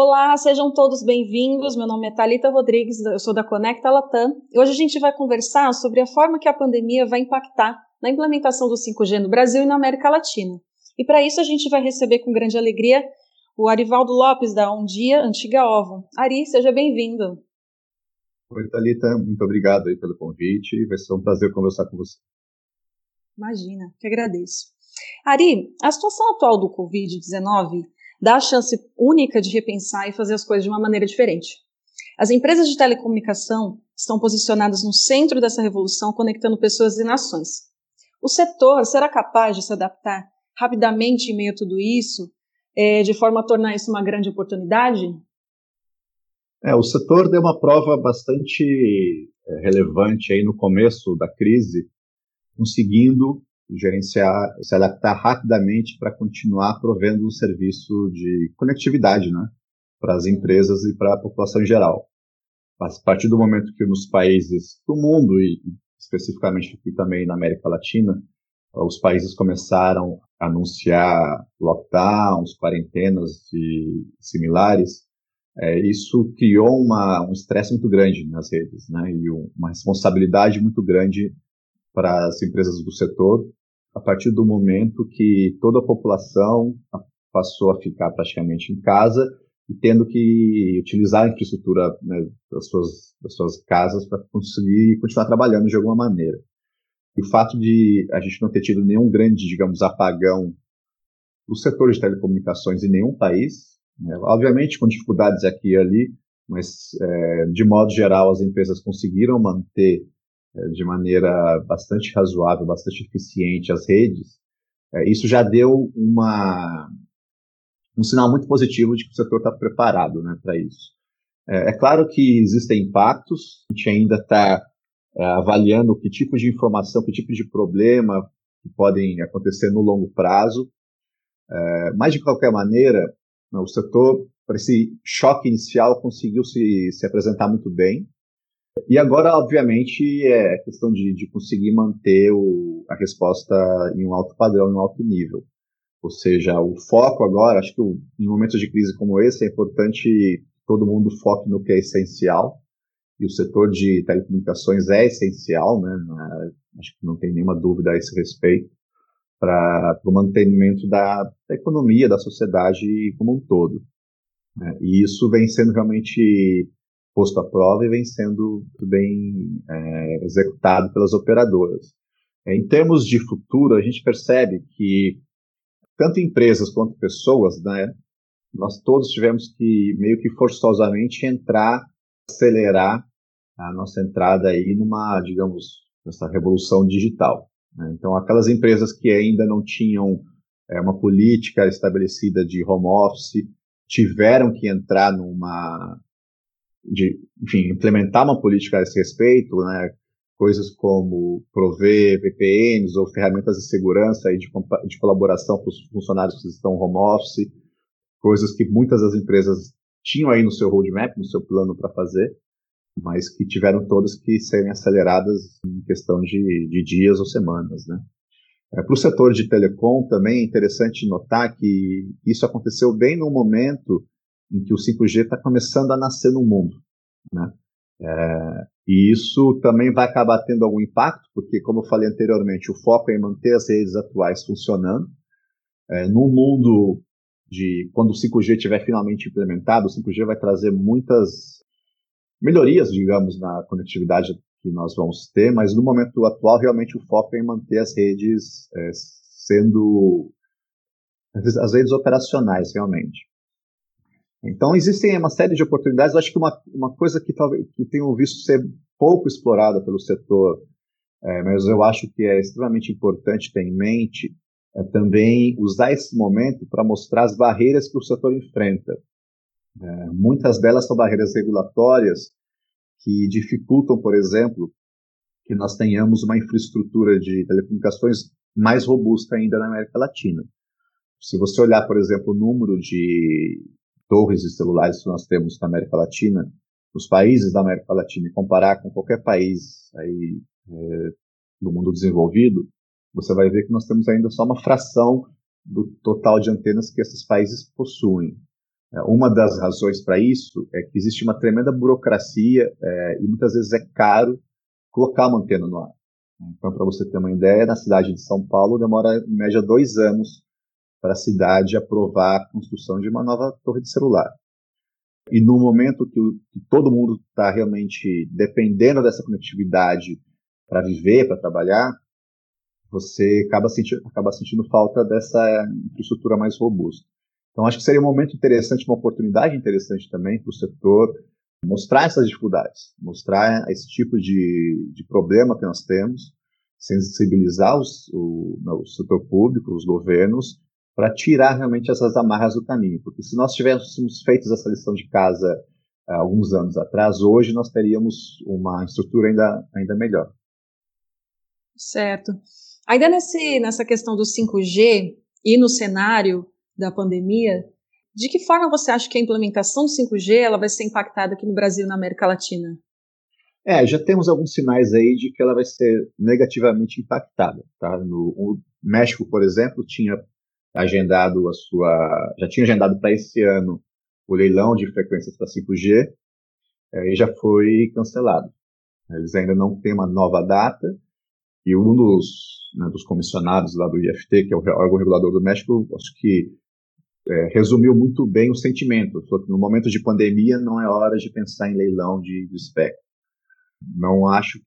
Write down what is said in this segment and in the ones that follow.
Olá, sejam todos bem-vindos. Meu nome é Talita Rodrigues, eu sou da Conecta Latam. E hoje a gente vai conversar sobre a forma que a pandemia vai impactar na implementação do 5G no Brasil e na América Latina. E para isso a gente vai receber com grande alegria o Arivaldo Lopes da Um Dia Antiga Ovo. Ari, seja bem-vindo. Oi, Thalita, muito obrigado aí pelo convite. Vai ser um prazer conversar com você. Imagina, que agradeço. Ari, a situação atual do Covid-19 dá a chance única de repensar e fazer as coisas de uma maneira diferente. As empresas de telecomunicação estão posicionadas no centro dessa revolução, conectando pessoas e nações. O setor será capaz de se adaptar rapidamente em meio a tudo isso, é, de forma a tornar isso uma grande oportunidade? É, o setor deu uma prova bastante é, relevante aí no começo da crise, conseguindo gerenciar, se adaptar rapidamente para continuar provendo um serviço de conectividade, né, para as empresas e para a população em geral. A partir do momento que nos países do mundo e especificamente aqui também na América Latina, os países começaram a anunciar lockdowns, quarentenas e similares, é, isso criou uma, um estresse muito grande nas redes, né, e uma responsabilidade muito grande para as empresas do setor, a partir do momento que toda a população passou a ficar praticamente em casa e tendo que utilizar a infraestrutura né, das, suas, das suas casas para conseguir continuar trabalhando de alguma maneira. E o fato de a gente não ter tido nenhum grande, digamos, apagão do setor de telecomunicações em nenhum país, né, obviamente com dificuldades aqui e ali, mas é, de modo geral as empresas conseguiram manter de maneira bastante razoável, bastante eficiente as redes, é, isso já deu uma, um sinal muito positivo de que o setor está preparado né, para isso. É, é, claro que existem impactos, a gente ainda está é, avaliando que tipo de informação, que tipo de problema que podem acontecer no longo prazo, é, mas de qualquer maneira, né, o setor, para esse choque inicial, conseguiu se, se apresentar muito bem, e agora, obviamente, é questão de, de conseguir manter o, a resposta em um alto padrão, em um alto nível. Ou seja, o foco agora, acho que o, em momentos de crise como esse, é importante todo mundo foque no que é essencial. E o setor de telecomunicações é essencial, né? É, acho que não tem nenhuma dúvida a esse respeito, para o mantenimento da, da, economia, da sociedade como um todo. Né? E isso vem sendo realmente posto à prova e vem sendo bem é, executado pelas operadoras. É, em termos de futuro, a gente percebe que tanto empresas quanto pessoas, né, nós todos tivemos que meio que forçosamente entrar, acelerar a nossa entrada aí numa, digamos, nessa revolução digital. Né? Então, aquelas empresas que ainda não tinham é, uma política estabelecida de home office tiveram que entrar numa de, enfim, implementar uma política a esse respeito, né, coisas como prover VPNs ou ferramentas de segurança e de, de colaboração para os funcionários que estão home office, coisas que muitas das empresas tinham aí no seu roadmap, no seu plano para fazer, mas que tiveram todas que serem aceleradas em questão de, de dias ou semanas, né. É, para o setor de telecom também é interessante notar que isso aconteceu bem no momento em que o 5G está começando a nascer no mundo. Né? É, e isso também vai acabar tendo algum impacto, porque, como eu falei anteriormente, o foco é em manter as redes atuais funcionando. É, no mundo de quando o 5G estiver finalmente implementado, o 5G vai trazer muitas melhorias, digamos, na conectividade que nós vamos ter, mas no momento atual, realmente o foco é em manter as redes é, sendo as redes operacionais, realmente. Então, existem uma série de oportunidades. Eu acho que uma, uma coisa que talvez que tenham visto ser pouco explorada pelo setor, é, mas eu acho que é extremamente importante ter em mente, é também usar esse momento para mostrar as barreiras que o setor enfrenta. É, muitas delas são barreiras regulatórias que dificultam, por exemplo, que nós tenhamos uma infraestrutura de telecomunicações mais robusta ainda na América Latina. Se você olhar, por exemplo, o número de torres celulares que nós temos na América Latina, nos países da América Latina, e comparar com qualquer país aí, é, do mundo desenvolvido, você vai ver que nós temos ainda só uma fração do total de antenas que esses países possuem. É, uma das razões para isso é que existe uma tremenda burocracia é, e muitas vezes é caro colocar uma antena no ar. Então, para você ter uma ideia, na cidade de São Paulo demora em média dois anos para a cidade aprovar a construção de uma nova torre de celular. E no momento que, que todo mundo está realmente dependendo dessa conectividade para viver, para trabalhar, você acaba sentindo, acaba sentindo falta dessa infraestrutura mais robusta. Então, acho que seria um momento interessante, uma oportunidade interessante também para o setor mostrar essas dificuldades, mostrar esse tipo de, de problema que nós temos, sensibilizar os, o, o setor público, os governos, para tirar realmente essas amarras do caminho. Porque se nós tivéssemos feito essa lição de casa há alguns anos atrás, hoje nós teríamos uma estrutura ainda, ainda melhor. Certo. Ainda nesse, nessa questão do 5G e no cenário da pandemia, de que forma você acha que a implementação do 5G ela vai ser impactada aqui no Brasil e na América Latina? É, já temos alguns sinais aí de que ela vai ser negativamente impactada. Tá? No o México, por exemplo, tinha agendado a sua, já tinha agendado para esse ano o leilão de frequências para 5G é, e já foi cancelado. Eles ainda não têm uma nova data e um dos, né, dos comissionados lá do IFT, que é o órgão regulador do México, acho que é, resumiu muito bem o sentimento. Falou que no momento de pandemia não é hora de pensar em leilão de, de espectro. Não acho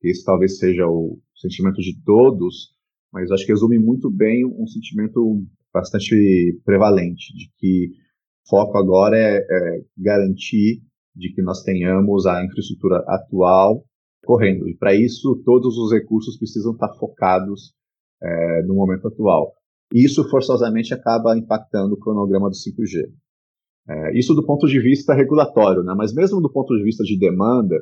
que esse talvez seja o sentimento de todos, mas acho que resume muito bem um sentimento bastante prevalente, de que o foco agora é, é garantir de que nós tenhamos a infraestrutura atual correndo. E para isso, todos os recursos precisam estar focados é, no momento atual. E isso forçosamente acaba impactando o cronograma do 5G. É, isso do ponto de vista regulatório, né? mas mesmo do ponto de vista de demanda,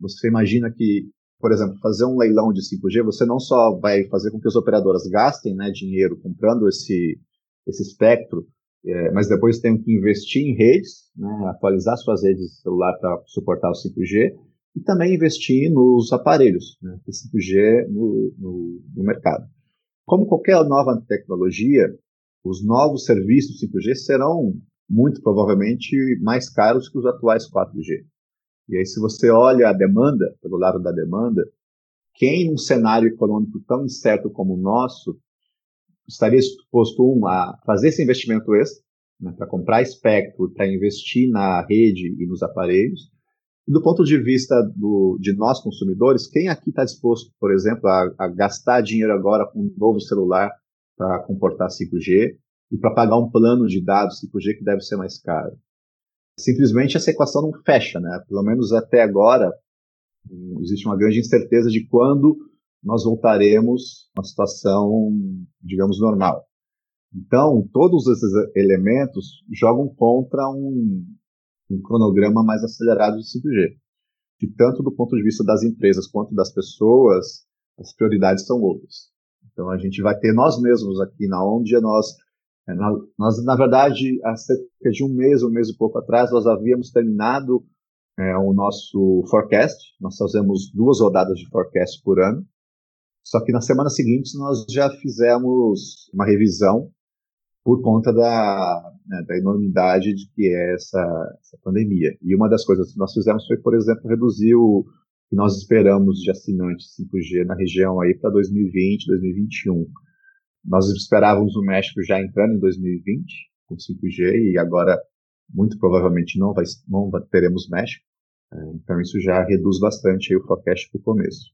você imagina que, por exemplo, fazer um leilão de 5G, você não só vai fazer com que as operadoras gastem né, dinheiro comprando esse, esse espectro, é, mas depois tem que investir em redes, né, atualizar suas redes de celular para suportar o 5G, e também investir nos aparelhos, né, 5G no, no, no mercado. Como qualquer nova tecnologia, os novos serviços 5G serão muito provavelmente mais caros que os atuais 4G. E aí, se você olha a demanda, pelo lado da demanda, quem num cenário econômico tão incerto como o nosso estaria disposto um, a fazer esse investimento extra, né, para comprar espectro, para investir na rede e nos aparelhos, do ponto de vista do, de nós consumidores, quem aqui está disposto, por exemplo, a, a, gastar dinheiro agora com um novo celular para comportar 5G e para pagar um plano de dados 5G que deve ser mais caro? Simplesmente essa equação não fecha, né? Pelo menos até agora, existe uma grande incerteza de quando nós voltaremos a uma situação, digamos, normal. Então, todos esses elementos jogam contra um, um cronograma mais acelerado de 5G. E tanto do ponto de vista das empresas quanto das pessoas, as prioridades são outras. Então a gente vai ter nós mesmos aqui na onde nós, nós na verdade há cerca de um mês, um mês e pouco atrás, nós havíamos terminado é, o nosso forecast. Nós fazemos duas rodadas de forecast por ano. Só que na semana seguinte nós já fizemos uma revisão por conta da, né, da enormidade de que é essa, essa, pandemia. E uma das coisas que nós fizemos foi, por exemplo, reduzir o que nós esperamos de assinantes 5G na região aí para 2020, 2021. Nós esperávamos o México já entrando em 2020 com 5G e agora muito provavelmente não, vai, não teremos México. É, então isso já reduz bastante o forecast para o começo.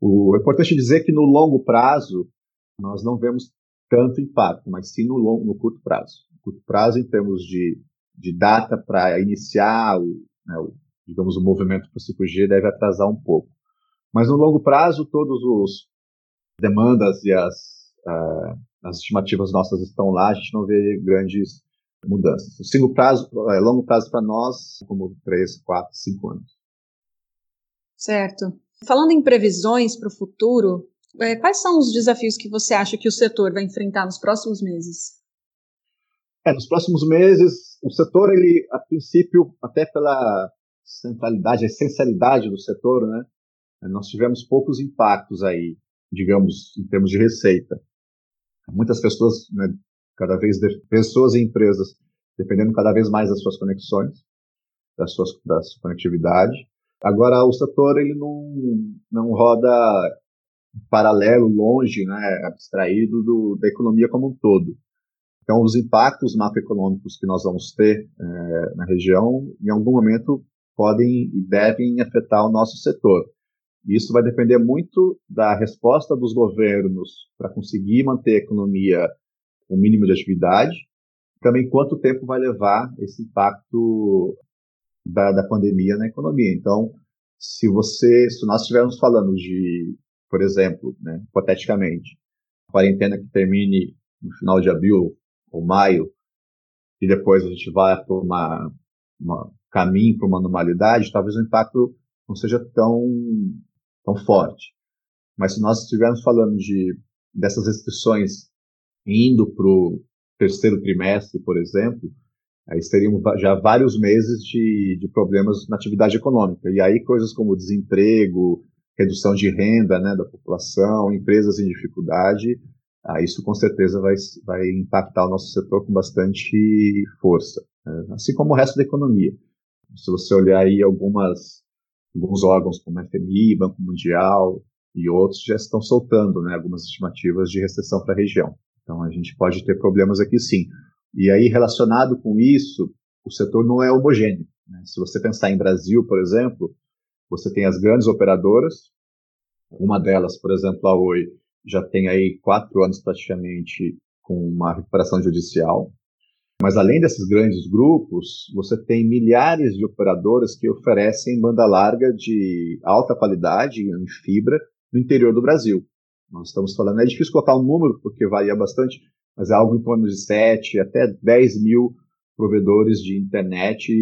O, é importante dizer que no longo prazo nós não vemos tanto impacto, mas sim no, longo, no curto prazo. No curto prazo, em termos de, de data para iniciar o, né, o, digamos, o movimento para o 5G deve atrasar um pouco. Mas no longo prazo, todos os demandas e as, uh, as estimativas nossas estão lá, a gente não vê grandes mudanças. O longo prazo, é, longo prazo para nós, como 3, 4, 5 anos. Certo. Falando em previsões para o futuro, é, quais são os desafios que você acha que o setor vai enfrentar nos próximos meses? É, nos próximos meses, o setor, ele, a princípio, até pela centralidade, a essencialidade do setor, né, nós tivemos poucos impactos aí, digamos, em termos de receita. Muitas pessoas, né, cada vez pessoas e empresas dependendo cada vez mais das suas conexões, das suas, da sua conectividade. Agora, o setor ele não, não roda paralelo, longe, né, abstraído do, da economia como um todo. Então, os impactos macroeconômicos que nós vamos ter é, na região, em algum momento, podem e devem afetar o nosso setor. Isso vai depender muito da resposta dos governos para conseguir manter a economia com o mínimo de atividade, também quanto tempo vai levar esse impacto da, da pandemia na economia. Então, se você, se nós estivermos falando de, por exemplo, né, hipoteticamente, quarentena que termine no final de abril ou maio, e depois a gente vai para uma, uma caminho para uma normalidade, talvez o impacto não seja tão tão forte. Mas se nós estivermos falando de dessas restrições indo para o terceiro trimestre, por exemplo, aí teriam já vários meses de, de problemas na atividade econômica. E aí coisas como desemprego, redução de renda né, da população, empresas em dificuldade, ah, isso com certeza vai, vai impactar o nosso setor com bastante força, né? assim como o resto da economia. Se você olhar aí algumas alguns órgãos como a FMI, Banco Mundial e outros já estão soltando né, algumas estimativas de recessão para a região. Então a gente pode ter problemas aqui sim. E aí relacionado com isso, o setor não é homogêneo. Né? Se você pensar em Brasil, por exemplo, você tem as grandes operadoras. Uma delas, por exemplo, a Oi, já tem aí quatro anos praticamente com uma recuperação judicial. Mas além desses grandes grupos, você tem milhares de operadoras que oferecem banda larga de alta qualidade em fibra no interior do Brasil. Nós estamos falando, é difícil colocar um número porque varia bastante, mas é algo em torno de 7 até 10 mil provedores de internet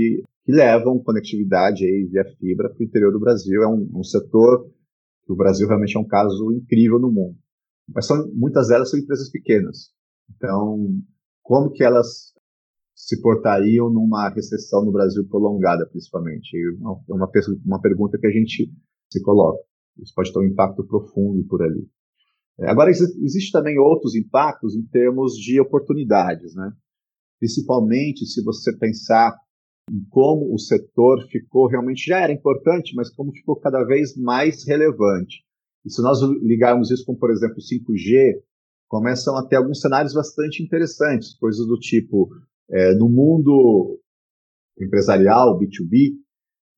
que levam conectividade aí via fibra para o interior do Brasil. É um, um setor que o Brasil realmente é um caso incrível no mundo. Mas são, muitas delas são empresas pequenas. Então, como que elas se portariam numa recessão no Brasil prolongada, principalmente? É uma, uma pergunta que a gente se coloca. Isso pode ter um impacto profundo por ali. É, agora, existe também outros impactos em termos de oportunidades, né? Principalmente se você pensar em como o setor ficou, realmente já era importante, mas como ficou cada vez mais relevante. E se nós ligarmos isso com, por exemplo, 5G, começam a ter alguns cenários bastante interessantes, coisas do tipo é, no mundo empresarial, B2B,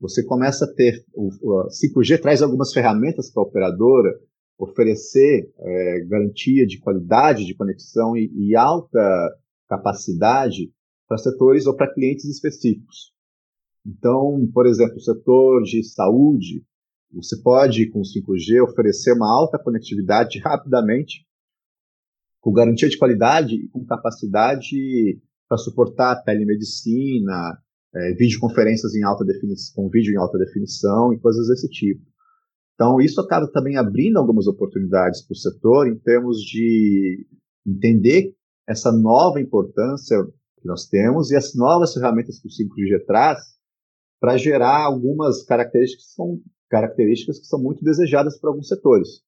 você começa a ter, o, o 5G traz algumas ferramentas para a operadora oferecer é, garantia de qualidade de conexão e, e alta capacidade para setores ou para clientes específicos. Então, por exemplo, o setor de saúde, você pode, com o 5G, oferecer uma alta conectividade rapidamente, com garantia de qualidade e com capacidade para suportar telemedicina, é, videoconferências em alta definição, com vídeo em alta definição e coisas desse tipo. Então, isso acaba também abrindo algumas oportunidades para o setor em termos de entender essa nova importância que nós temos e as novas ferramentas que o 5G traz para gerar algumas características que são características que são muito desejadas para alguns setores.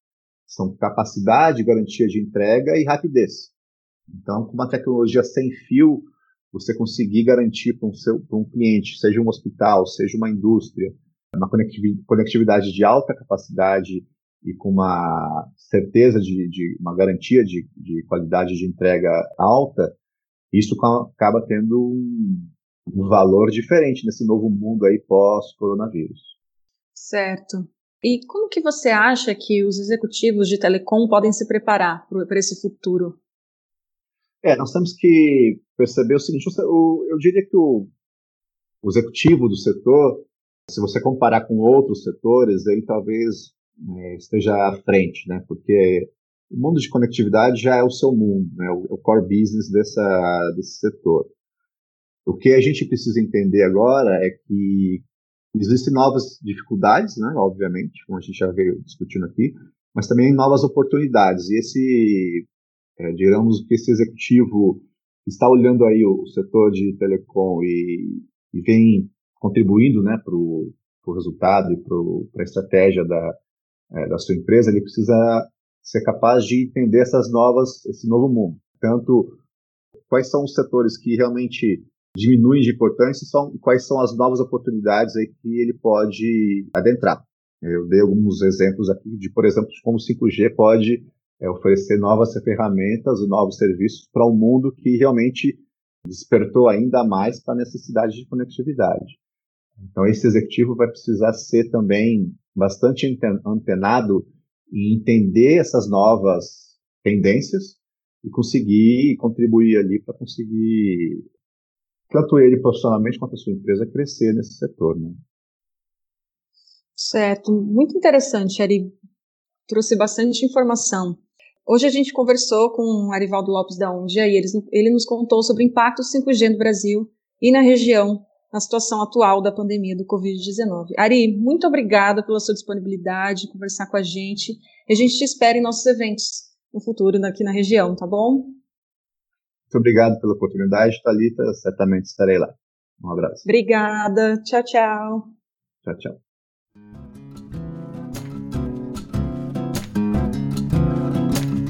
São capacidade, garantia de entrega e rapidez. Então, com uma tecnologia sem fio, você conseguir garantir para um, seu, para um cliente, seja um hospital, seja uma indústria, uma conectividade de alta capacidade e com uma certeza de, de uma garantia de, de, qualidade de entrega alta, isso acaba tendo um, um valor diferente nesse novo mundo aí pós-coronavírus. Certo. E como que você acha que os executivos de telecom podem se preparar para esse futuro? É, nós temos que perceber o seguinte: o, eu diria que o, o, executivo do setor, se você comparar com outros setores, ele talvez é, esteja à frente, né? Porque o mundo de conectividade já é o seu mundo, né? O, o core business dessa, desse setor. O que a gente precisa entender agora é que existem novas dificuldades, né? Obviamente, como a gente já veio discutindo aqui, mas também novas oportunidades. E esse é, digamos que esse executivo está olhando aí o, o setor de telecom e, e vem contribuindo né, para o resultado e para a estratégia da, é, da sua empresa, ele precisa ser capaz de entender essas novas, esse novo mundo. Tanto quais são os setores que realmente diminuem de importância são quais são as novas oportunidades aí que ele pode adentrar. Eu dei alguns exemplos aqui de, por exemplo, como o 5G pode é, oferecer novas ferramentas novos serviços para um mundo que realmente despertou ainda mais para a necessidade de conectividade. Então, esse executivo vai precisar ser também bastante antenado e entender essas novas tendências e conseguir contribuir ali para conseguir tanto ele profissionalmente quanto a sua empresa crescer nesse setor, né? Certo, muito interessante, Ari. Trouxe bastante informação. Hoje a gente conversou com o Arivaldo Lopes da Ondia e ele, ele nos contou sobre o impacto do 5G no Brasil e na região na situação atual da pandemia do Covid-19. Ari, muito obrigada pela sua disponibilidade, conversar com a gente. E a gente te espera em nossos eventos no futuro aqui na região, tá bom? Muito obrigado pela oportunidade, Thalita. Certamente estarei lá. Um abraço. Obrigada. Tchau, tchau. Tchau, tchau.